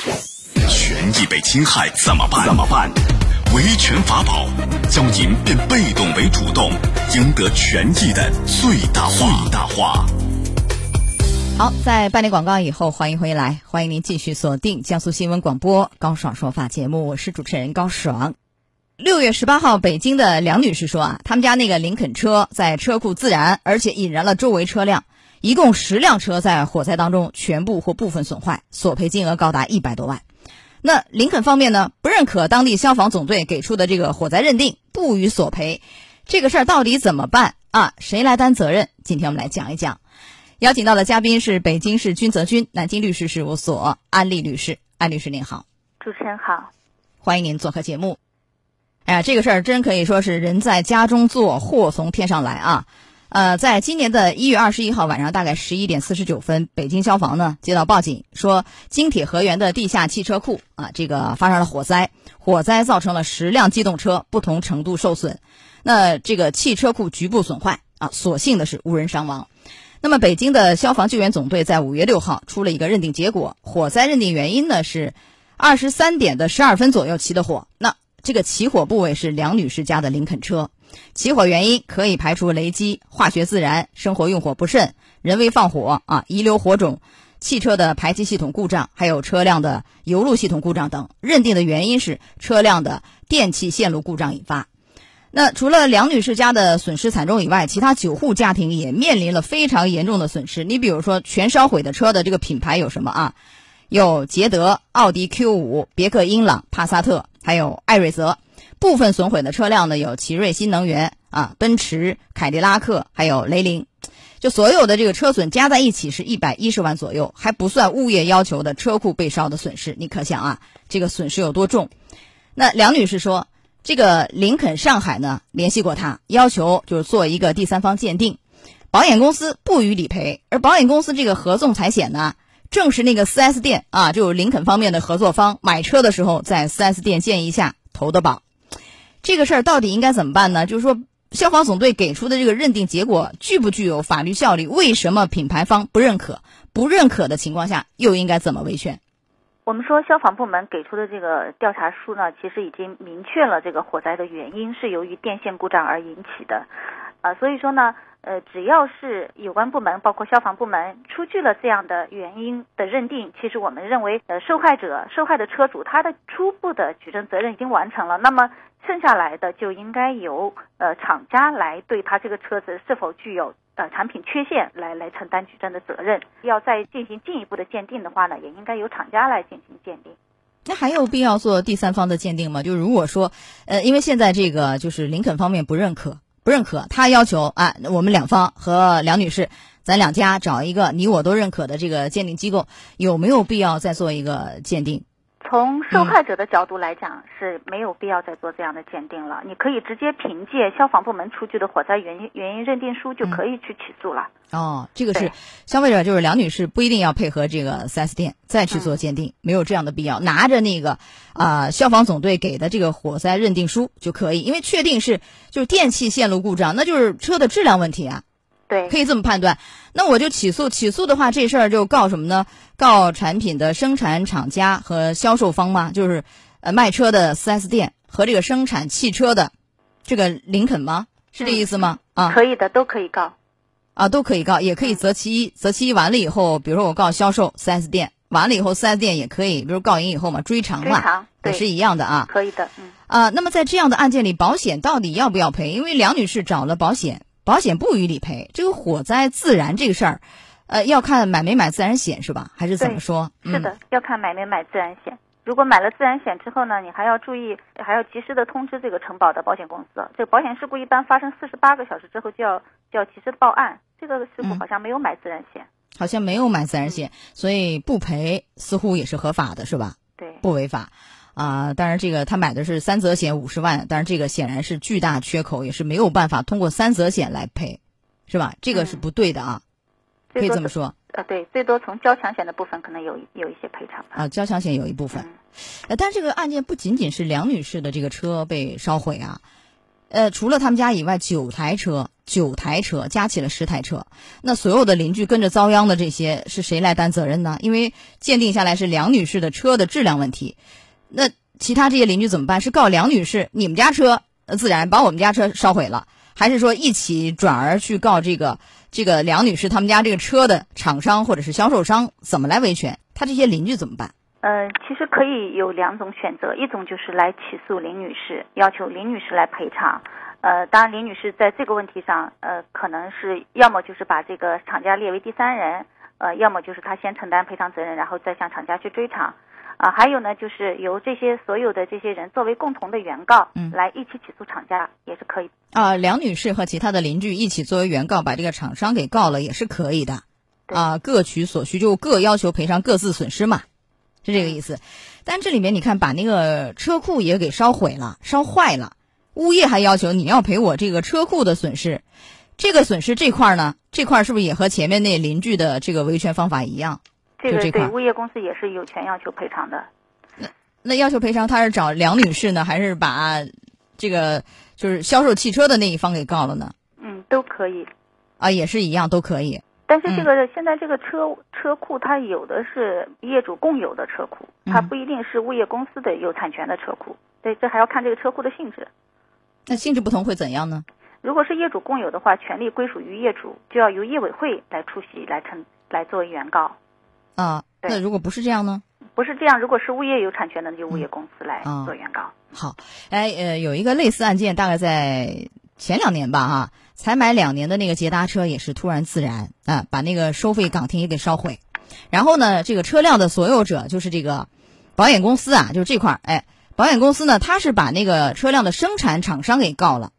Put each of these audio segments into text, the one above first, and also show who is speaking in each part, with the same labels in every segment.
Speaker 1: 权益被侵害怎么办？怎么办？维权法宝，教您变被动为主动，赢得权益的最大化。最大化。
Speaker 2: 好，在办理广告以后，欢迎回来，欢迎您继续锁定江苏新闻广播高爽说法节目，我是主持人高爽。六月十八号，北京的梁女士说啊，他们家那个林肯车在车库自燃，而且引燃了周围车辆，一共十辆车在火灾当中全部或部分损坏，索赔金额高达一百多万。那林肯方面呢，不认可当地消防总队给出的这个火灾认定，不予索赔。这个事儿到底怎么办啊？谁来担责任？今天我们来讲一讲。邀请到的嘉宾是北京市君泽君南京律师事务所安利律师，安律师您好，
Speaker 3: 主持人好，
Speaker 2: 欢迎您做客节目。哎呀，这个事儿真可以说是人在家中坐，祸从天上来啊！呃，在今年的一月二十一号晚上，大概十一点四十九分，北京消防呢接到报警，说京铁河源的地下汽车库啊，这个发生了火灾，火灾造成了十辆机动车不同程度受损，那这个汽车库局部损坏啊，所幸的是无人伤亡。那么，北京的消防救援总队在五月六号出了一个认定结果，火灾认定原因呢是二十三点的十二分左右起的火。那这个起火部位是梁女士家的林肯车，起火原因可以排除雷击、化学自燃、生活用火不慎、人为放火啊、遗留火种、汽车的排气系统故障，还有车辆的油路系统故障等。认定的原因是车辆的电气线路故障引发。那除了梁女士家的损失惨重以外，其他九户家庭也面临了非常严重的损失。你比如说，全烧毁的车的这个品牌有什么啊？有捷德、奥迪 Q 五、别克英朗、帕萨特，还有艾瑞泽。部分损毁的车辆呢，有奇瑞新能源啊、奔驰、凯迪拉克，还有雷凌。就所有的这个车损加在一起是一百一十万左右，还不算物业要求的车库被烧的损失。你可想啊，这个损失有多重？那梁女士说。这个林肯上海呢联系过他，要求就是做一个第三方鉴定，保险公司不予理赔，而保险公司这个合纵财险呢，正是那个 4S 店啊，就是林肯方面的合作方，买车的时候在 4S 店建议下投的保。这个事儿到底应该怎么办呢？就是说，消防总队给出的这个认定结果具不具有法律效力？为什么品牌方不认可？不认可的情况下，又应该怎么维权？
Speaker 3: 我们说，消防部门给出的这个调查书呢，其实已经明确了这个火灾的原因是由于电线故障而引起的，啊，所以说呢，呃，只要是有关部门，包括消防部门出具了这样的原因的认定，其实我们认为，呃，受害者、受害的车主他的初步的举证责任已经完成了，那么剩下来的就应该由呃厂家来对他这个车子是否具有。呃，产品缺陷来来承担举证的责任，要再进行进一步的鉴定的话呢，也应该由厂家来进行鉴定。
Speaker 2: 那还有必要做第三方的鉴定吗？就如果说，呃，因为现在这个就是林肯方面不认可，不认可，他要求啊，我们两方和梁女士，咱两家找一个你我都认可的这个鉴定机构，有没有必要再做一个鉴定？
Speaker 3: 从受害者的角度来讲，是没有必要再做这样的鉴定了。你可以直接凭借消防部门出具的火灾原因原因认定书就可以去起诉了。
Speaker 2: 哦，这个是消费者就是梁女士不一定要配合这个 4S 店再去做鉴定，没有这样的必要，拿着那个啊消防总队给的这个火灾认定书就可以，因为确定是就是电器线路故障，那就是车的质量问题啊。
Speaker 3: 对，
Speaker 2: 可以这么判断。那我就起诉，起诉的话，这事儿就告什么呢？告产品的生产厂家和销售方吗？就是呃卖车的 4S 店和这个生产汽车的这个林肯吗？是这意思吗？啊，
Speaker 3: 可以的，都可以告。
Speaker 2: 啊，都可以告，也可以择其一。择其一完了以后，比如说我告销售 4S 店，完了以后四 S 店也可以，比如告赢以后嘛，追偿嘛，也是一样的啊。
Speaker 3: 可以的，嗯。
Speaker 2: 啊，那么在这样的案件里，保险到底要不要赔？因为梁女士找了保险。保险不予理赔，这个火灾自燃这个事儿，呃，要看买没买自然险是吧？还是怎么说？
Speaker 3: 是的，要看买没买自然险。如果买了自然险之后呢，你还要注意，还要及时的通知这个承保的保险公司。这个保险事故一般发生四十八个小时之后就要就要及时报案。这个事故好像没有买自然险，
Speaker 2: 好像没有买自然险，所以不赔似乎也是合法的，是吧？
Speaker 3: 对，
Speaker 2: 不违法。啊，当然，这个他买的是三责险五十万，但是这个显然是巨大缺口，也是没有办法通过三责险来赔，是吧？这个是不对的啊，可以这么说。
Speaker 3: 呃，对，最多从交强险的部分可能有有一些赔偿。
Speaker 2: 啊，交强险有一部分，呃，但这个案件不仅仅是梁女士的这个车被烧毁啊，呃，除了他们家以外，九台车，九台车，加起了十台车。那所有的邻居跟着遭殃的这些，是谁来担责任呢？因为鉴定下来是梁女士的车的质量问题。那其他这些邻居怎么办？是告梁女士，你们家车自燃把我们家车烧毁了，还是说一起转而去告这个这个梁女士他们家这个车的厂商或者是销售商？怎么来维权？他这些邻居怎么办？
Speaker 3: 呃，其实可以有两种选择，一种就是来起诉林女士，要求林女士来赔偿。呃，当然林女士在这个问题上，呃，可能是要么就是把这个厂家列为第三人，呃，要么就是她先承担赔偿责任，然后再向厂家去追偿。啊，还有呢，就是由这些所有的这些人作为共同的原告，
Speaker 2: 嗯，
Speaker 3: 来一起起诉厂家也是可以。
Speaker 2: 啊，梁女士和其他的邻居一起作为原告，把这个厂商给告了也是可以的。啊，各取所需，就各要求赔偿各自损失嘛，是这个意思。但这里面你看，把那个车库也给烧毁了、烧坏了，物业还要求你要赔我这个车库的损失。这个损失这块呢，这块是不是也和前面那邻居的这个维权方法一样？
Speaker 3: 这个对，物业公司也是有权要求赔偿的。
Speaker 2: 那那要求赔偿，他是找梁女士呢，还是把这个就是销售汽车的那一方给告了呢？
Speaker 3: 嗯，都可以。
Speaker 2: 啊，也是一样，都可以。
Speaker 3: 但是这个现在这个车车库，它有的是业主共有的车库，它不一定是物业公司的有产权的车库。对，这还要看这个车库的性质。
Speaker 2: 那性质不同会怎样呢？
Speaker 3: 如果是业主共有的话，权利归属于业主，就要由业委会来出席来承来作为原告。
Speaker 2: 啊，那如果不是这样呢？
Speaker 3: 不是这样，如果是物业有产权的，那就物业公司来做原告。
Speaker 2: 好，哎，呃，有一个类似案件，大概在前两年吧，哈，才买两年的那个捷达车也是突然自燃啊，把那个收费岗亭也给烧毁。然后呢，这个车辆的所有者就是这个保险公司啊，就是这块儿，哎，保险公司呢，他是把那个车辆的生产厂商给告了，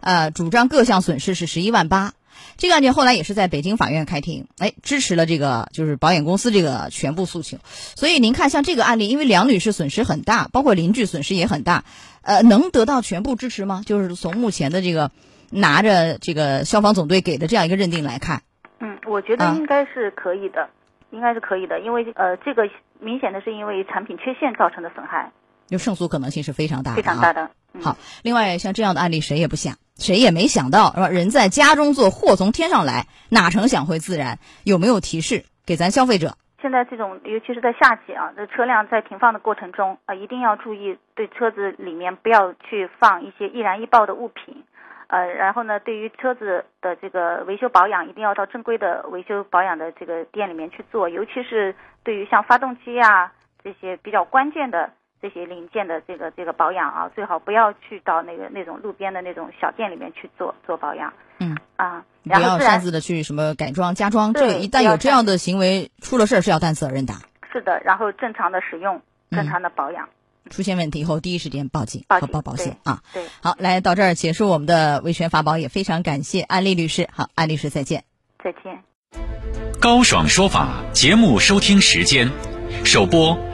Speaker 2: 呃，主张各项损失是十一万八。这个案件后来也是在北京法院开庭，哎，支持了这个就是保险公司这个全部诉求。所以您看，像这个案例，因为梁女士损失很大，包括邻居损失也很大，呃，能得到全部支持吗？就是从目前的这个拿着这个消防总队给的这样一个认定来看，
Speaker 3: 嗯，我觉得应该是可以的，应该是可以的，因为呃，这个明显的是因为产品缺陷造成的损害，
Speaker 2: 就胜诉可能性是非常大的，
Speaker 3: 非常大的。
Speaker 2: 好，另外像这样的案例，谁也不想，谁也没想到，是吧？人在家中坐，祸从天上来，哪成想会自燃？有没有提示给咱消费者？
Speaker 3: 现在这种，尤其是在夏季啊，这车辆在停放的过程中啊，一定要注意，对车子里面不要去放一些易燃易爆的物品，呃，然后呢，对于车子的这个维修保养，一定要到正规的维修保养的这个店里面去做，尤其是对于像发动机啊这些比较关键的。这些零件的这个这个保养啊，最好不要去到那个那种路边的那种小店里面去做做保养。
Speaker 2: 嗯
Speaker 3: 啊，
Speaker 2: 不要擅自的去什么改装加装，这一旦有这样的行为，出了事儿是要担责任的。
Speaker 3: 是的，然后正常的使用，正常的保养。
Speaker 2: 出现问题以后，第一时间报警
Speaker 3: 和
Speaker 2: 报保险
Speaker 3: 啊。对，
Speaker 2: 好，来到这儿结束我们的维权法宝，也非常感谢安利律师。好，安律师再见。
Speaker 3: 再见。
Speaker 1: 高爽说法节目收听时间，首播。